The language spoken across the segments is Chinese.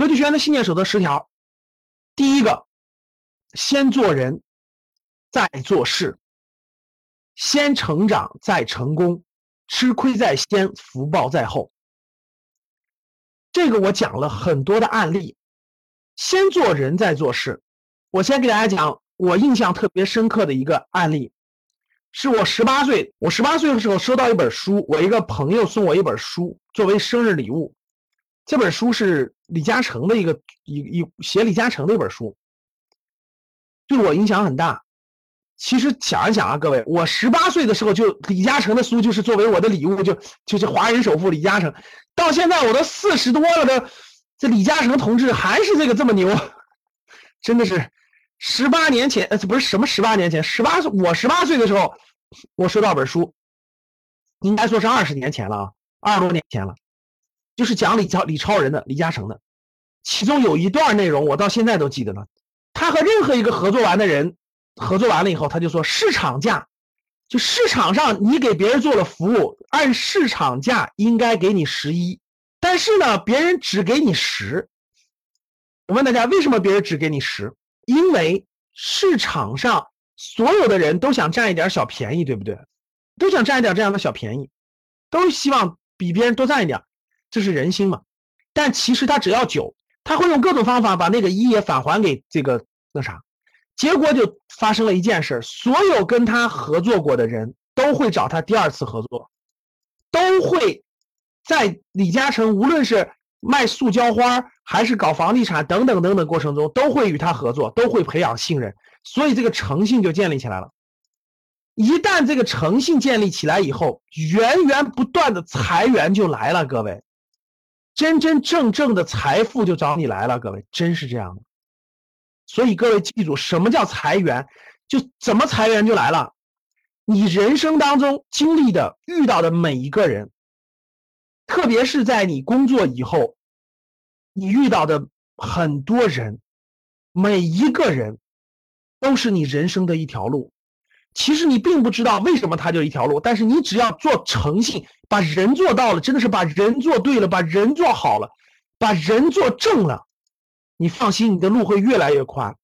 格局学院的信念守则十条，第一个，先做人，再做事，先成长再成功，吃亏在先，福报在后。这个我讲了很多的案例，先做人再做事。我先给大家讲我印象特别深刻的一个案例，是我十八岁，我十八岁的时候收到一本书，我一个朋友送我一本书作为生日礼物。这本书是李嘉诚的一个一一写李嘉诚的一本书，对我影响很大。其实想一想啊，各位，我十八岁的时候就李嘉诚的书就是作为我的礼物，就就是华人首富李嘉诚。到现在我都四十多了的，这李嘉诚同志还是这个这么牛，真的是十八年前呃不是什么十八年前，十八岁我十八岁的时候，我收到本书，应该说是二十年前了啊，二十多年前了。就是讲李超李超人的李嘉诚的，其中有一段内容我到现在都记得呢。他和任何一个合作完的人合作完了以后，他就说市场价，就市场上你给别人做了服务，按市场价应该给你十一，但是呢，别人只给你十。我问大家，为什么别人只给你十？因为市场上所有的人都想占一点小便宜，对不对？都想占一点这样的小便宜，都希望比别人多占一点。这是人心嘛？但其实他只要九，他会用各种方法把那个一也返还给这个那啥，结果就发生了一件事：所有跟他合作过的人都会找他第二次合作，都会在李嘉诚无论是卖塑胶花还是搞房地产等等等等过程中，都会与他合作，都会培养信任，所以这个诚信就建立起来了。一旦这个诚信建立起来以后，源源不断的财源就来了，各位。真真正正的财富就找你来了，各位，真是这样的。所以各位记住，什么叫财源？就怎么财源就来了。你人生当中经历的、遇到的每一个人，特别是在你工作以后，你遇到的很多人，每一个人，都是你人生的一条路。其实你并不知道为什么它就一条路，但是你只要做诚信，把人做到了，真的是把人做对了，把人做好了，把人做正了，你放心，你的路会越来越宽。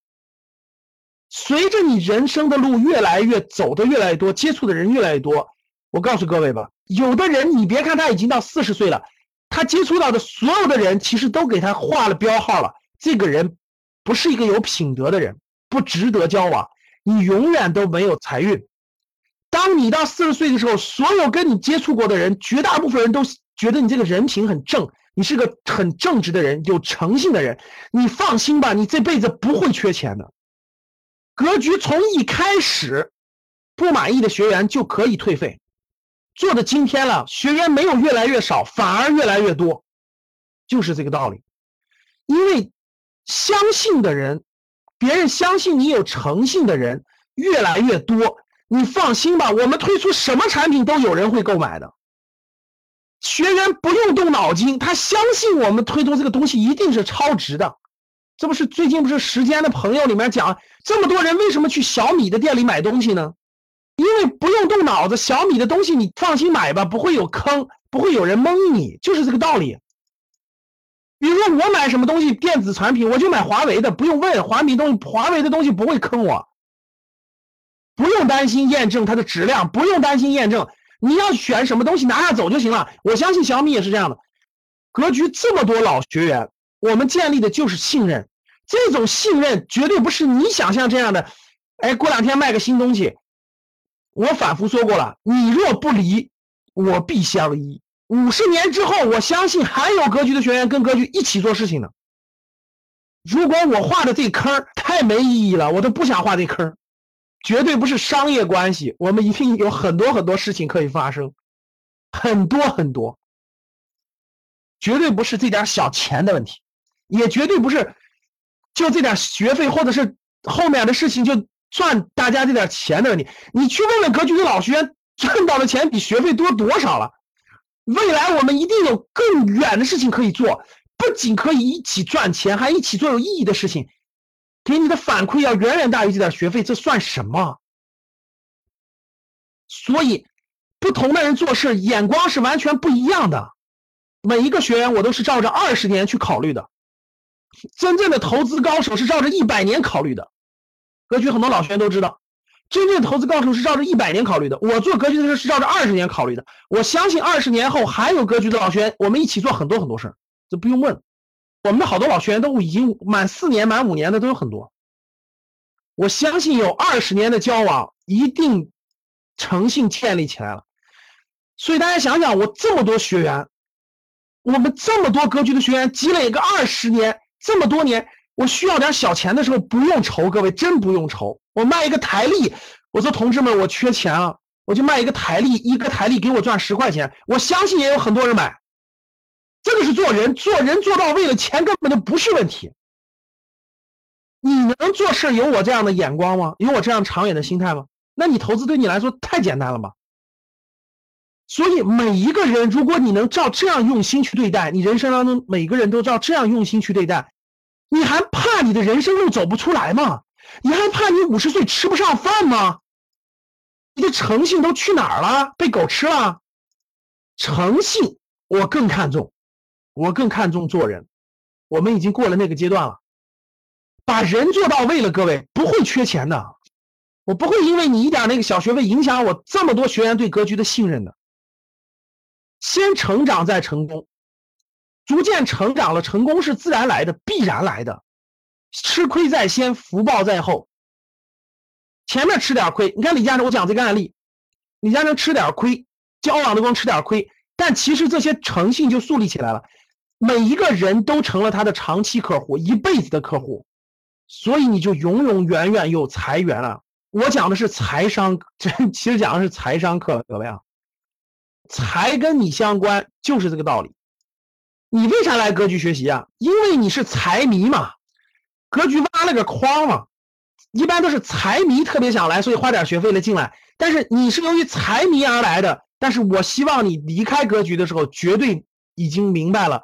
随着你人生的路越来越走的越来越多，接触的人越来越多，我告诉各位吧，有的人你别看他已经到四十岁了，他接触到的所有的人其实都给他画了标号了，这个人不是一个有品德的人，不值得交往。你永远都没有财运。当你到四十岁的时候，所有跟你接触过的人，绝大部分人都觉得你这个人品很正，你是个很正直的人，有诚信的人。你放心吧，你这辈子不会缺钱的。格局从一开始，不满意的学员就可以退费。做的今天了，学员没有越来越少，反而越来越多，就是这个道理。因为相信的人。别人相信你有诚信的人越来越多，你放心吧，我们推出什么产品都有人会购买的。学员不用动脑筋，他相信我们推出这个东西一定是超值的。这不是最近不是时间的朋友里面讲，这么多人为什么去小米的店里买东西呢？因为不用动脑子，小米的东西你放心买吧，不会有坑，不会有人蒙你，就是这个道理。比如说我买什么东西电子产品，我就买华为的，不用问华米东，华为的东西不会坑我，不用担心验证它的质量，不用担心验证，你要选什么东西拿下走就行了。我相信小米也是这样的。格局这么多老学员，我们建立的就是信任，这种信任绝对不是你想象这样的。哎，过两天卖个新东西，我反复说过了，你若不离，我必相依。五十年之后，我相信还有格局的学员跟格局一起做事情呢。如果我画的这坑太没意义了，我都不想画这坑。绝对不是商业关系，我们一定有很多很多事情可以发生，很多很多。绝对不是这点小钱的问题，也绝对不是就这点学费或者是后面的事情就赚大家这点钱的问题。你去问问格局的老学员，赚到的钱比学费多多少了？未来我们一定有更远的事情可以做，不仅可以一起赚钱，还一起做有意义的事情。给你的反馈要远远大于这点学费，这算什么？所以，不同的人做事眼光是完全不一样的。每一个学员我都是照着二十年去考虑的，真正的投资高手是照着一百年考虑的。格局很多老学员都知道，真正投资高手是照着一百年考虑的。我做格局的时候是照着二十年考虑的。我相信二十年后还有格局的老学员，我们一起做很多很多事儿，这不用问。我们的好多老学员都已经满四年、满五年的都有很多。我相信有二十年的交往，一定诚信建立起来了。所以大家想想，我这么多学员，我们这么多格局的学员，积累个二十年，这么多年，我需要点小钱的时候不用愁，各位真不用愁。我卖一个台历，我说同志们，我缺钱啊，我就卖一个台历，一个台历给我赚十块钱，我相信也有很多人买。这个是做人，做人做到位了，钱根本就不是问题。你能做事有我这样的眼光吗？有我这样长远的心态吗？那你投资对你来说太简单了吧？所以每一个人，如果你能照这样用心去对待，你人生当中每个人都照这样用心去对待，你还怕你的人生路走不出来吗？你还怕你五十岁吃不上饭吗？你的诚信都去哪儿了？被狗吃了？诚信我更看重，我更看重做人。我们已经过了那个阶段了。把人做到位了，各位不会缺钱的。我不会因为你一点那个小学位影响我这么多学员对格局的信任的。先成长再成功，逐渐成长了，成功是自然来的，必然来的。吃亏在先，福报在后。前面吃点亏，你看李嘉诚，我讲这个案例，李嘉诚吃点亏，交往的光吃点亏，但其实这些诚信就树立起来了，每一个人都成了他的长期客户，一辈子的客户。所以你就永永远远有财源了。我讲的是财商，这其实讲的是财商课，各位啊，财跟你相关，就是这个道理。你为啥来格局学习啊？因为你是财迷嘛。格局挖了个筐嘛，一般都是财迷特别想来，所以花点学费来进来。但是你是由于财迷而来的，但是我希望你离开格局的时候，绝对已经明白了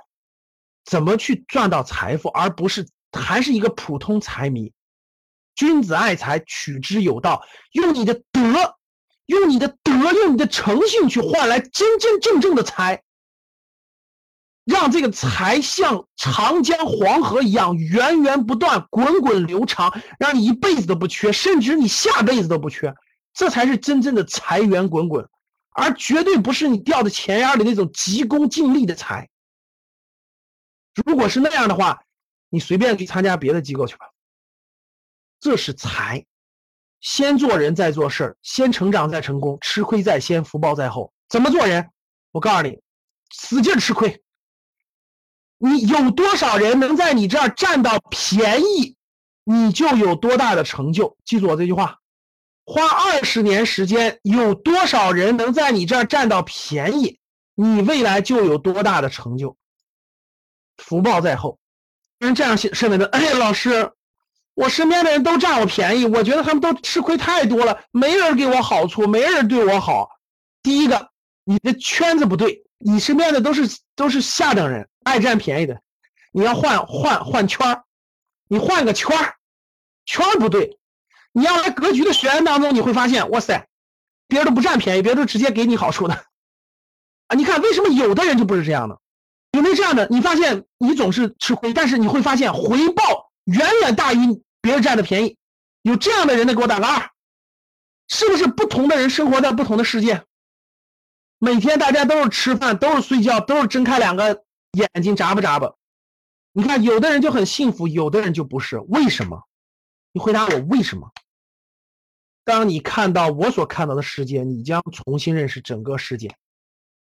怎么去赚到财富，而不是。还是一个普通财迷，君子爱财，取之有道。用你的德，用你的德，用你的诚信去换来真真正正的财，让这个财像长江黄河一样源源不断、滚滚流长，让你一辈子都不缺，甚至你下辈子都不缺。这才是真正的财源滚滚，而绝对不是你掉在钱眼里那种急功近利的财。如果是那样的话，你随便去参加别的机构去吧，这是财，先做人再做事儿，先成长再成功，吃亏在先，福报在后。怎么做人？我告诉你，使劲吃亏。你有多少人能在你这儿占到便宜，你就有多大的成就。记住我这句话，花二十年时间，有多少人能在你这儿占到便宜，你未来就有多大的成就。福报在后。人这样认为的，哎，老师，我身边的人都占我便宜，我觉得他们都吃亏太多了，没人给我好处，没人对我好。第一个，你的圈子不对，你身边的都是都是下等人，爱占便宜的。你要换换换圈儿，你换个圈儿，圈儿不对。你要来格局的学员当中，你会发现，哇塞，别人都不占便宜，别人都直接给你好处的。啊，你看为什么有的人就不是这样的？有没有这样的？你发现你总是吃亏，但是你会发现回报远远大于别人占的便宜。有这样的人的，给我打个二。是不是不同的人生活在不同的世界？每天大家都是吃饭，都是睡觉，都是睁开两个眼睛眨巴眨巴。你看，有的人就很幸福，有的人就不是。为什么？你回答我为什么？当你看到我所看到的世界，你将重新认识整个世界。